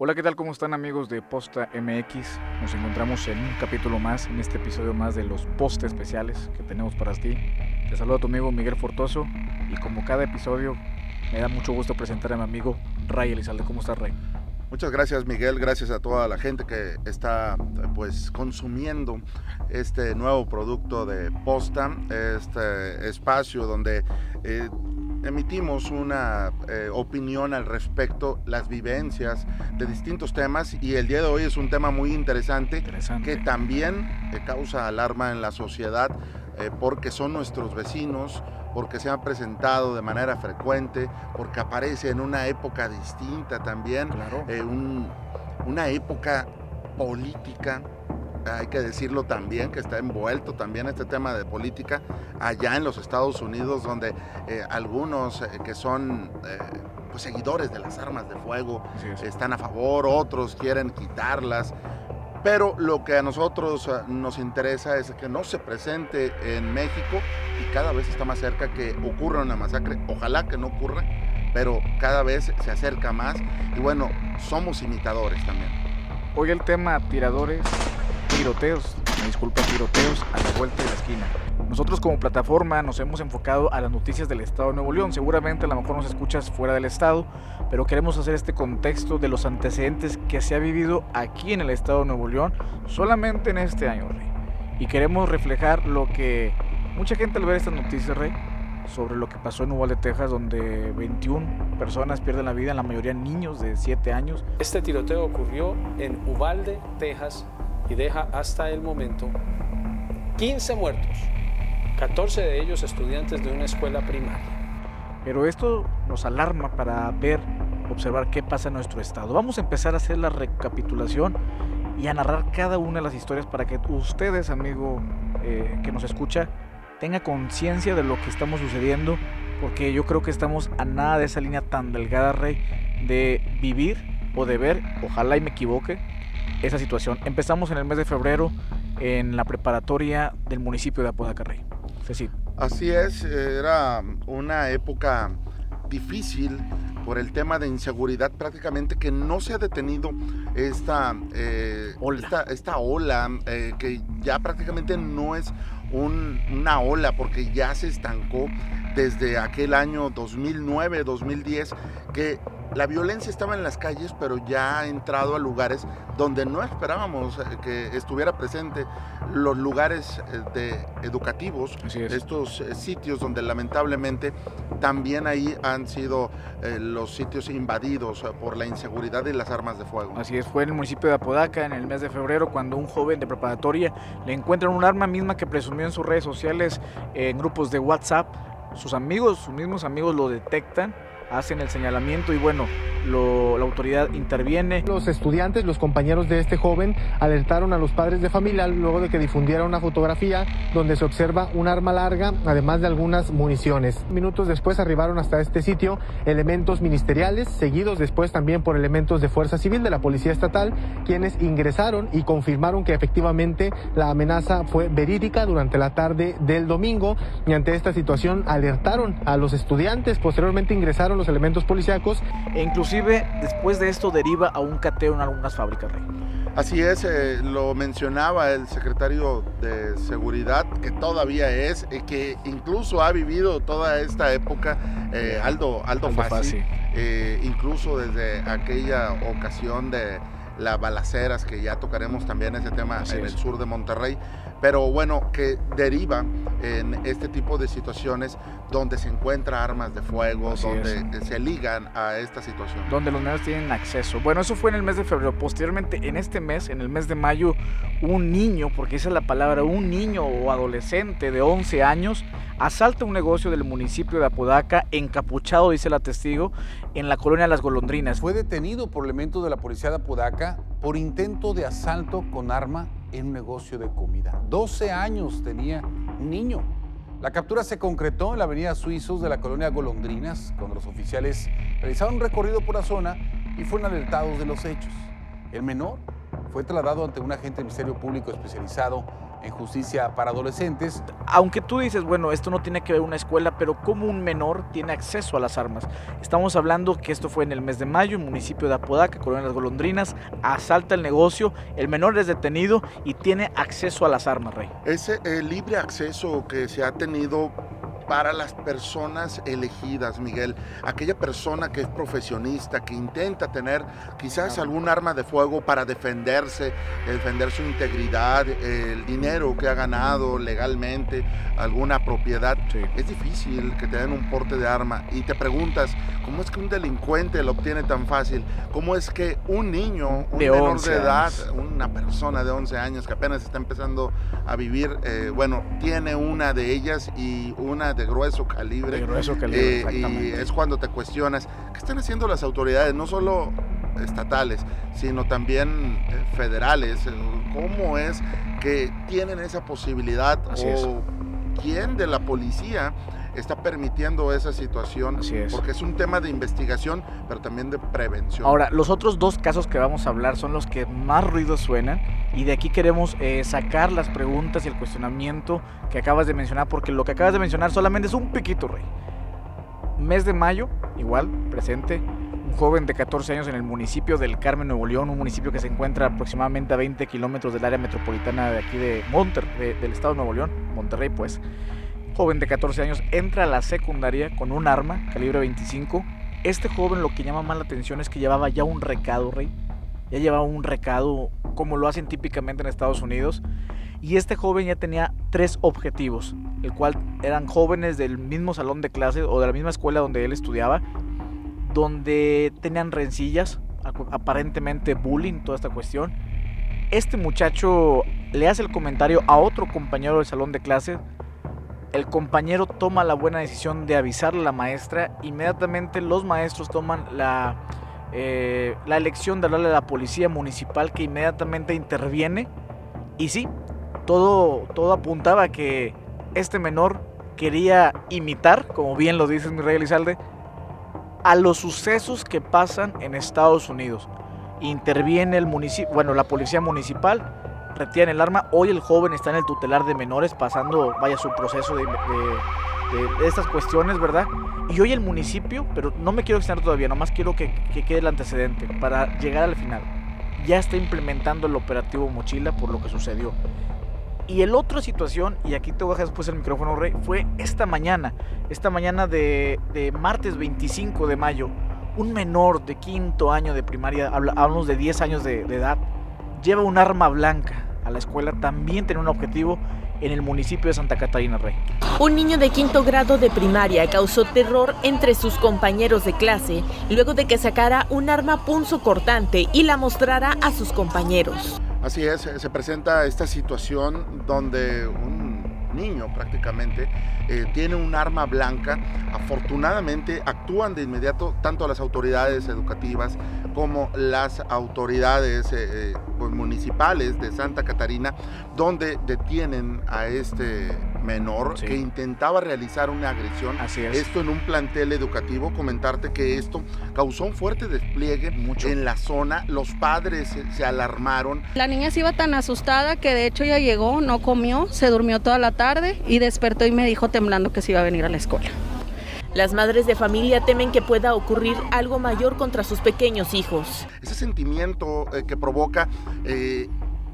Hola, ¿qué tal? ¿Cómo están amigos de Posta MX? Nos encontramos en un capítulo más, en este episodio más de los post especiales que tenemos para ti. Te saludo a tu amigo Miguel Fortoso y como cada episodio me da mucho gusto presentar a mi amigo Ray Elizalde. ¿Cómo estás, Ray? Muchas gracias Miguel, gracias a toda la gente que está pues consumiendo este nuevo producto de Posta, este espacio donde eh, emitimos una eh, opinión al respecto, las vivencias de distintos temas y el día de hoy es un tema muy interesante, que también eh, causa alarma en la sociedad eh, porque son nuestros vecinos, porque se han presentado de manera frecuente, porque aparece en una época distinta también, una época política hay que decirlo también, que está envuelto también este tema de política allá en los Estados Unidos, donde eh, algunos eh, que son eh, pues, seguidores de las armas de fuego están a favor, otros quieren quitarlas. Pero lo que a nosotros nos interesa es que no se presente en México y cada vez está más cerca que ocurra una masacre. Ojalá que no ocurra, pero cada vez se acerca más. Y bueno, somos imitadores también. Hoy el tema tiradores tiroteos, me disculpa, tiroteos a la vuelta de la esquina. Nosotros como plataforma nos hemos enfocado a las noticias del estado de Nuevo León. Seguramente a lo mejor nos escuchas fuera del estado, pero queremos hacer este contexto de los antecedentes que se ha vivido aquí en el estado de Nuevo León solamente en este año, Rey. Y queremos reflejar lo que mucha gente al ver estas noticias, Rey, sobre lo que pasó en Uvalde, Texas, donde 21 personas pierden la vida, en la mayoría niños de 7 años. Este tiroteo ocurrió en Uvalde, Texas, y deja hasta el momento 15 muertos, 14 de ellos estudiantes de una escuela primaria. Pero esto nos alarma para ver, observar qué pasa en nuestro estado. Vamos a empezar a hacer la recapitulación y a narrar cada una de las historias para que ustedes, amigo eh, que nos escucha, tenga conciencia de lo que estamos sucediendo, porque yo creo que estamos a nada de esa línea tan delgada, Rey, de vivir o de ver, ojalá y me equivoque, esa situación. Empezamos en el mes de febrero en la preparatoria del municipio de Apodaca Rey. Así es, era una época difícil por el tema de inseguridad prácticamente que no se ha detenido esta eh, ola, esta, ola eh, que ya prácticamente no es una ola porque ya se estancó desde aquel año 2009, 2010 que la violencia estaba en las calles, pero ya ha entrado a lugares donde no esperábamos eh, que estuviera presente, los lugares eh, de educativos, estos eh, sitios donde lamentablemente también ahí han sido los sitios invadidos por la inseguridad y las armas de fuego. Así es, fue en el municipio de Apodaca en el mes de febrero cuando un joven de preparatoria le encuentran un arma misma que presumió en sus redes sociales en grupos de WhatsApp. Sus amigos, sus mismos amigos lo detectan hacen el señalamiento y bueno, la autoridad interviene. Los estudiantes, los compañeros de este joven, alertaron a los padres de familia luego de que difundiera una fotografía donde se observa un arma larga, además de algunas municiones. Minutos después arribaron hasta este sitio elementos ministeriales, seguidos después también por elementos de Fuerza Civil de la Policía Estatal, quienes ingresaron y confirmaron que efectivamente la amenaza fue verídica durante la tarde del domingo y ante esta situación alertaron a los estudiantes, posteriormente ingresaron los elementos policíacos. E inclusive después de esto deriva a un cateo en algunas fábricas. Así es, eh, lo mencionaba el secretario de Seguridad, que todavía es, y que incluso ha vivido toda esta época, eh, Aldo, Aldo, Fassi, eh, incluso desde aquella ocasión de las balaceras, que ya tocaremos también ese tema en el sur de Monterrey, pero bueno, que deriva en este tipo de situaciones donde se encuentra armas de fuego, donde se ligan a esta situación. Donde los menores tienen acceso. Bueno, eso fue en el mes de febrero. Posteriormente, en este mes, en el mes de mayo, un niño, porque esa es la palabra, un niño o adolescente de 11 años, asalta un negocio del municipio de Apodaca, encapuchado, dice la testigo, en la colonia Las Golondrinas. Fue detenido por elementos de la policía de Apodaca por intento de asalto con arma en un negocio de comida. 12 años tenía niño. La captura se concretó en la avenida Suizos de la colonia Golondrinas, cuando los oficiales realizaron un recorrido por la zona y fueron alertados de los hechos. El menor fue trasladado ante un agente del Ministerio Público especializado en justicia para adolescentes. Aunque tú dices, bueno, esto no tiene que ver una escuela, pero ¿cómo un menor tiene acceso a las armas? Estamos hablando que esto fue en el mes de mayo, en el municipio de Apodaca, Colonia Las Golondrinas, asalta el negocio, el menor es detenido y tiene acceso a las armas, Rey. Ese eh, libre acceso que se ha tenido para las personas elegidas, Miguel. Aquella persona que es profesionista, que intenta tener quizás algún arma de fuego para defenderse, defender su integridad, el dinero que ha ganado legalmente, alguna propiedad. Es difícil que te den un porte de arma y te preguntas, ¿cómo es que un delincuente lo obtiene tan fácil? ¿Cómo es que un niño, un menor de edad, una persona de 11 años que apenas está empezando a vivir, eh, bueno, tiene una de ellas y una de grueso calibre. grueso calibre, eh, y es cuando te cuestionas, ¿qué están haciendo las autoridades? No solo estatales, sino también eh, federales. ¿Cómo es que tienen esa posibilidad? o quién de la policía está permitiendo esa situación, porque es un tema de investigación, pero también de prevención. Ahora, los otros dos casos que vamos a hablar son los que más ruido suenan y de aquí queremos eh, sacar las preguntas y el cuestionamiento que acabas de mencionar, porque lo que acabas de mencionar solamente es un piquito, Rey. Mes de mayo, igual, presente, un joven de 14 años en el municipio del Carmen, Nuevo León, un municipio que se encuentra aproximadamente a 20 kilómetros del área metropolitana de aquí de Monterrey, del estado de Nuevo León, Monterrey, pues joven de 14 años entra a la secundaria con un arma calibre 25. Este joven lo que llama más la atención es que llevaba ya un recado, Rey. Ya llevaba un recado como lo hacen típicamente en Estados Unidos. Y este joven ya tenía tres objetivos, el cual eran jóvenes del mismo salón de clase o de la misma escuela donde él estudiaba, donde tenían rencillas, aparentemente bullying, toda esta cuestión. Este muchacho le hace el comentario a otro compañero del salón de clase el compañero toma la buena decisión de avisarle a la maestra, inmediatamente los maestros toman la, eh, la elección de hablarle a la policía municipal que inmediatamente interviene. Y sí, todo, todo apuntaba a que este menor quería imitar, como bien lo dice mi rey Elizalde, a los sucesos que pasan en Estados Unidos. Interviene el municipio, bueno, la policía municipal retiene el arma. Hoy el joven está en el tutelar de menores pasando, vaya, su proceso de, estas cuestiones, ¿verdad? Y hoy el municipio, pero no me quiero extender todavía, nomás quiero que, quede el antecedente para llegar al final. Ya está implementando el operativo Mochila por lo que sucedió. Y el otra situación, y aquí te voy a dejar después el micrófono, Rey, fue esta mañana, esta mañana de, de martes 25 de mayo, un menor de quinto año de primaria, hablamos de 10 años de, de edad, lleva un arma blanca a la escuela también tiene un objetivo en el municipio de Santa Catarina Rey. Un niño de quinto grado de primaria causó terror entre sus compañeros de clase luego de que sacara un arma punzo cortante y la mostrara a sus compañeros. Así es, se presenta esta situación donde un niño prácticamente eh, tiene un arma blanca. Afortunadamente actúan de inmediato tanto las autoridades educativas como las autoridades eh, eh, pues, municipales de Santa Catarina, donde detienen a este menor que intentaba realizar una agresión. Así es. Esto en un plantel educativo. Comentarte que esto causó un fuerte despliegue Mucho. en la zona. Los padres se, alarmaron. La niña se iba tan asustada que de hecho ya llegó, no comió, se durmió toda la tarde y despertó y me dijo temblando que se iba a venir a la escuela. Las madres de familia temen que pueda ocurrir algo mayor contra sus pequeños hijos. Ese sentimiento eh, que provoca eh,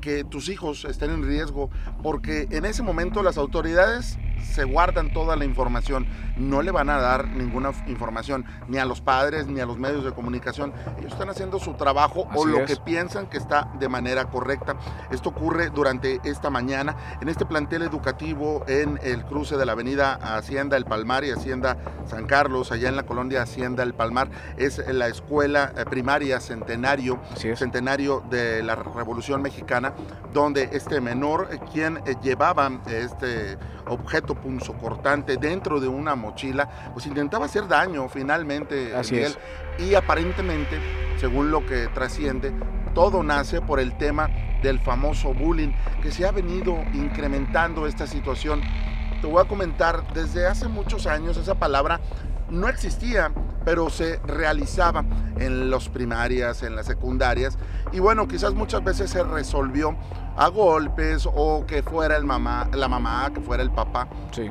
que tus hijos estén en riesgo, porque en ese momento las autoridades se guardan toda la información, no le van a dar ninguna información ni a los padres ni a los medios de comunicación. Ellos están haciendo su trabajo o lo que piensan que está de manera correcta. Esto ocurre durante esta mañana en este plantel educativo en el cruce de la avenida Hacienda El Palmar y Hacienda San Carlos, allá en la colonia Hacienda El Palmar. Es la escuela eh, primaria centenario, centenario de la Revolución Mexicana, donde este menor, eh, quien eh, llevaba este objeto punzocortante dentro de una mochila, pues intentaba hacer daño finalmente. Así es. Y aparentemente, según lo que trasciende, todo nace por el tema del famoso bullying que se ha venido incrementando esta situación. Te voy a comentar, desde hace muchos años esa palabra no existía, pero se realizaba en las primarias, en las secundarias. Y bueno, quizás muchas veces se resolvió a golpes o que fuera el mamá, la mamá, que fuera el papá. Sí.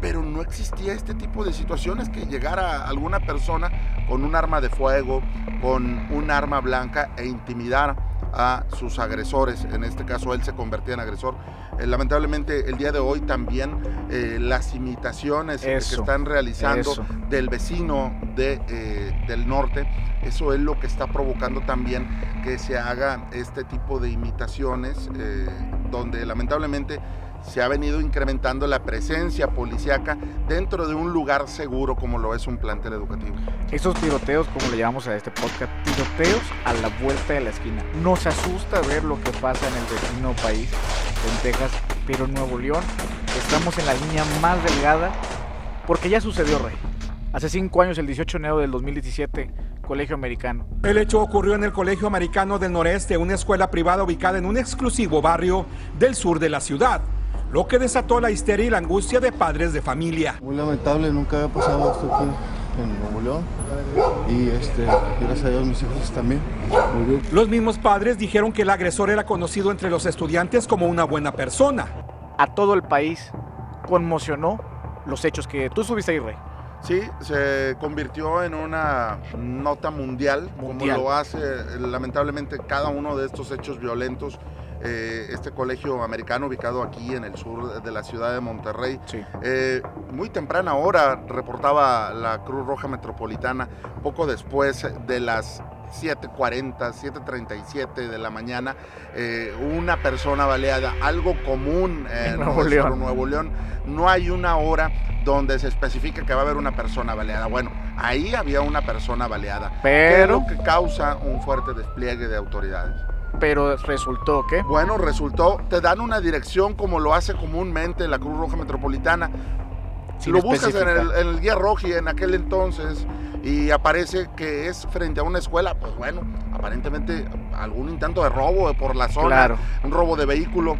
Pero no existía este tipo de situaciones que llegara alguna persona con un arma de fuego, con un arma blanca e intimidara a sus agresores. En este caso él se convertía en agresor. Eh, lamentablemente el día de hoy también eh, las imitaciones que están realizando del vecino de, eh, del norte, eso es lo que está provocando también que se haga este tipo de imitaciones donde lamentablemente se ha venido incrementando la presencia policíaca dentro de un lugar seguro como lo es un plantel educativo. Estos tiroteos, como le llamamos a este podcast, tiroteos a la vuelta de la esquina. Nos asusta ver lo que pasa en el vecino país, en Texas, pero en Nuevo León estamos en la línea más delgada porque ya sucedió, Rey. Hace cinco años, el 18 de enero del 2017, Colegio Americano. El hecho ocurrió en el Colegio Americano del Noreste, una escuela privada ubicada en un exclusivo barrio del sur de la ciudad lo que desató la histeria y la angustia de padres de familia. Muy lamentable, nunca había pasado esto aquí en Nuevo León y este, gracias a Dios mis hijos también. Los mismos padres dijeron que el agresor era conocido entre los estudiantes como una buena persona. A todo el país conmocionó los hechos que tú subiste ahí, Rey. Sí, se convirtió en una nota mundial, mundial, como lo hace lamentablemente cada uno de estos hechos violentos eh, este colegio americano ubicado aquí en el sur de la ciudad de Monterrey. Eh, muy temprana hora reportaba la Cruz Roja Metropolitana, poco después de las 7.40, 7.37 de la mañana, eh, una persona baleada, algo común en Nuevo León. Nuevo León. No hay una hora donde se especifica que va a haber una persona baleada. Bueno, ahí había una persona baleada. Pero... que causa un fuerte despliegue de autoridades pero resultó que... Bueno, resultó, te dan una dirección como lo hace comúnmente la Cruz Roja Metropolitana. Si lo buscas en el, en el guía roji en aquel entonces y aparece que es frente a una escuela, pues bueno, aparentemente algún intento de robo por la zona, un robo de vehículo.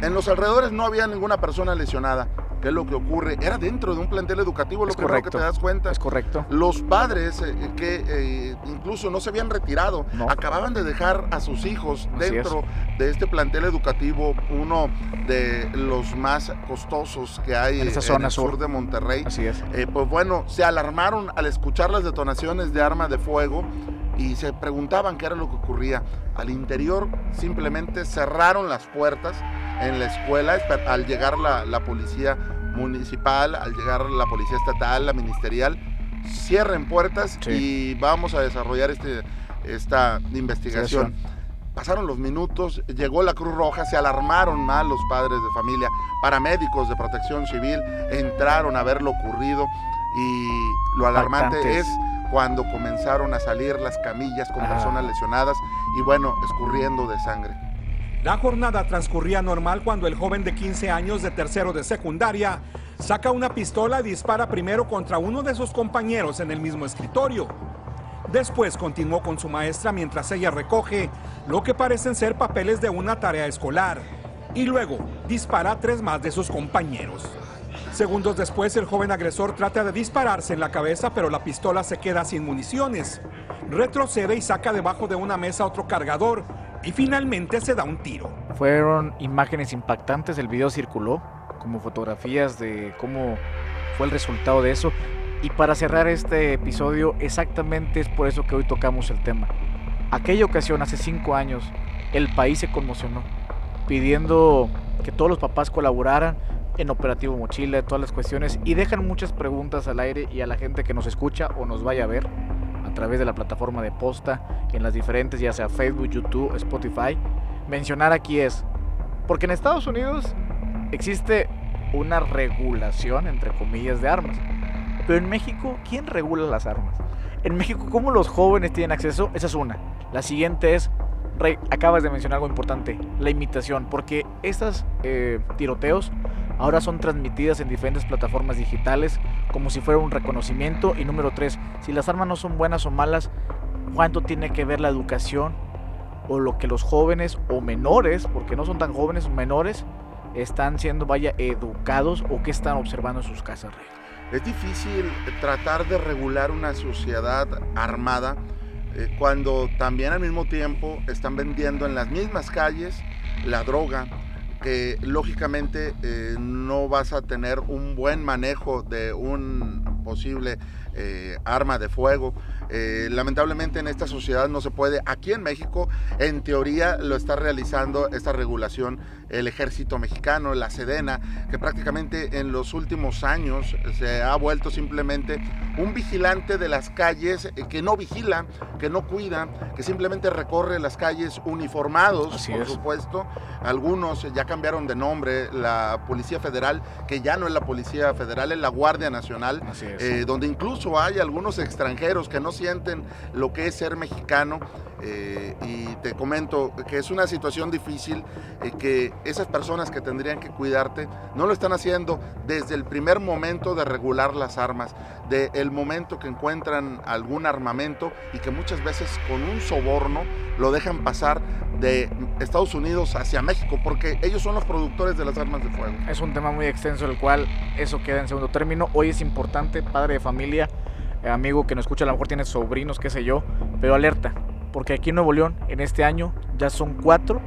En los alrededores no había ninguna persona lesionada. ¿Qué es lo que ocurre? Era dentro de un plantel educativo, lo primero que te das cuenta. Es correcto. Los padres eh, que eh, incluso no se habían retirado, acababan de dejar a sus hijos dentro de este plantel educativo, uno de los más costosos que hay en, esa zona el sur. de Monterrey. Así es. Eh, pues bueno, se alarmaron al escuchar las detonaciones de arma de fuego y se preguntaban qué era lo que ocurría. Al interior simplemente cerraron las puertas en la escuela al llegar la, policía municipal, al llegar la policía estatal, la ministerial, cierren puertas y vamos a desarrollar este, esta investigación. Pasaron los minutos, llegó la Cruz Roja, se alarmaron mal los padres de familia, paramédicos de protección civil entraron a ver lo ocurrido y lo alarmante es cuando comenzaron a salir las camillas con personas lesionadas y bueno, escurriendo de sangre. La jornada transcurría normal cuando el joven de 15 años de tercero de secundaria saca una pistola y dispara primero contra uno de sus compañeros en el mismo escritorio. Después continuó con su maestra mientras ella recoge lo que parecen ser papeles de una tarea escolar y luego dispara a tres más de sus compañeros. Segundos después, el joven agresor trata de dispararse en la cabeza, pero la pistola se queda sin municiones. Retrocede y saca debajo de una mesa otro cargador y finalmente se da un tiro. Fueron imágenes impactantes, el video circuló como fotografías de cómo fue el resultado de eso. Y para cerrar este episodio, exactamente es por eso que hoy tocamos el tema. Aquella ocasión, hace cinco años, el país se conmocionó, pidiendo que todos los papás colaboraran en Operativo Mochila, todas las cuestiones y dejan muchas preguntas al aire y a la gente que nos escucha o nos vaya a ver a través de la plataforma de posta en las diferentes, ya sea Facebook, YouTube, Spotify. Mencionar aquí es, porque en Estados Unidos existe una regulación, entre comillas, de armas. Pero en México, ¿quién regula las armas? En México, ¿cómo los jóvenes tienen acceso? Esa es una. La siguiente es, Rey, acabas de mencionar algo importante, la imitación, porque estos eh, tiroteos ahora son transmitidas en diferentes plataformas digitales como si fuera un reconocimiento. Y número tres, si las armas no son buenas o malas, ¿cuánto tiene que ver la educación o lo que los jóvenes o menores, porque no son tan jóvenes o menores, están siendo, vaya, educados o qué están observando en sus casas? Es difícil tratar de regular una sociedad armada eh, cuando también al mismo tiempo están vendiendo en las mismas calles la droga, que lógicamente eh, no vas a tener un buen manejo de un posible eh, arma de fuego. Eh, lamentablemente en esta sociedad no se puede. Aquí en México, en teoría, lo está realizando esta regulación el ejército mexicano, la Sedena, que prácticamente en los últimos años se ha vuelto simplemente un vigilante de las calles eh, que no vigila, que no cuida, que simplemente recorre las calles uniformados, por supuesto. Algunos ya cambiaron de nombre, la Policía Federal, que ya no es la Policía Federal, es la Guardia Nacional, donde incluso hay algunos extranjeros que no sienten lo que es ser mexicano. Eh, y te comento que es una situación difícil y que esas personas que tendrían que cuidarte no lo están haciendo desde el primer momento de regular las armas, de el momento que encuentran algún armamento y que muchas veces con un soborno lo dejan pasar de Estados Unidos hacia México, porque ellos son los productores de las armas de fuego. Es un tema muy extenso, el cual eso queda en segundo término. Hoy es importante, padre de familia, eh, amigo que nos escucha, a lo mejor tiene sobrinos, qué sé yo, pero alerta, porque aquí en Nuevo León, en este año, ya son cuatro,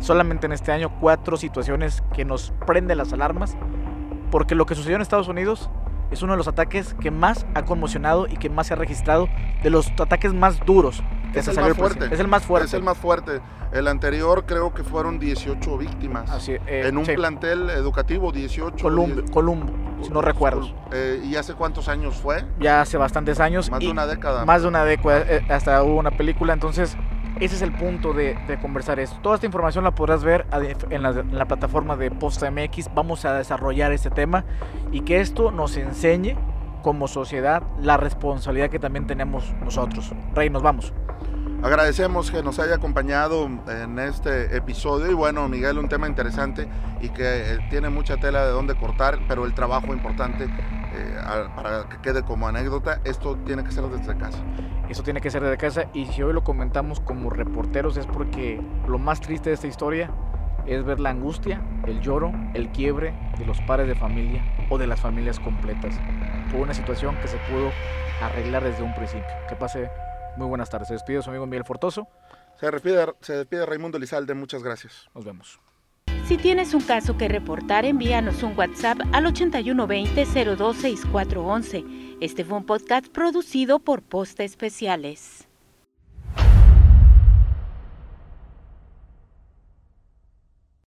solamente en este año, cuatro situaciones que nos prenden las alarmas, porque lo que sucedió en Estados Unidos es uno de los ataques que más ha conmocionado y que más se ha registrado, de los ataques más duros es el más fuerte. Es el más fuerte. Es el más fuerte. El anterior creo que fueron 18 víctimas. Eh, en un plantel educativo, 18. Columbo, Columbo si no recuerdo. Eh, ¿Y hace cuántos años fue? Ya hace bastantes años. Más de una década. Más de una década, eh, hasta hubo una película. Entonces, ese es el punto de, conversar esto. Toda esta información la podrás ver en la, en la plataforma de Posta MX. Vamos a desarrollar este tema y que esto nos enseñe como sociedad la responsabilidad que también tenemos nosotros. Rey, nos vamos. Agradecemos que nos haya acompañado en este episodio y bueno, Miguel, un tema interesante y que eh, tiene mucha tela de dónde cortar, pero el trabajo importante eh, para que quede como anécdota, esto tiene que ser desde casa. Eso tiene que ser desde casa y si hoy lo comentamos como reporteros es porque lo más triste de esta historia es ver la angustia, el lloro, el quiebre de los padres de familia o de las familias completas por una situación que se pudo arreglar desde un principio. Que pase muy buenas tardes. Se despide su amigo Miguel Fortoso. Se despide, se despide Raimundo Lizalde. Muchas gracias. Nos vemos. Si tienes un caso que reportar, envíanos un WhatsApp al 8120-026411. Este fue un podcast producido por Posta Especiales.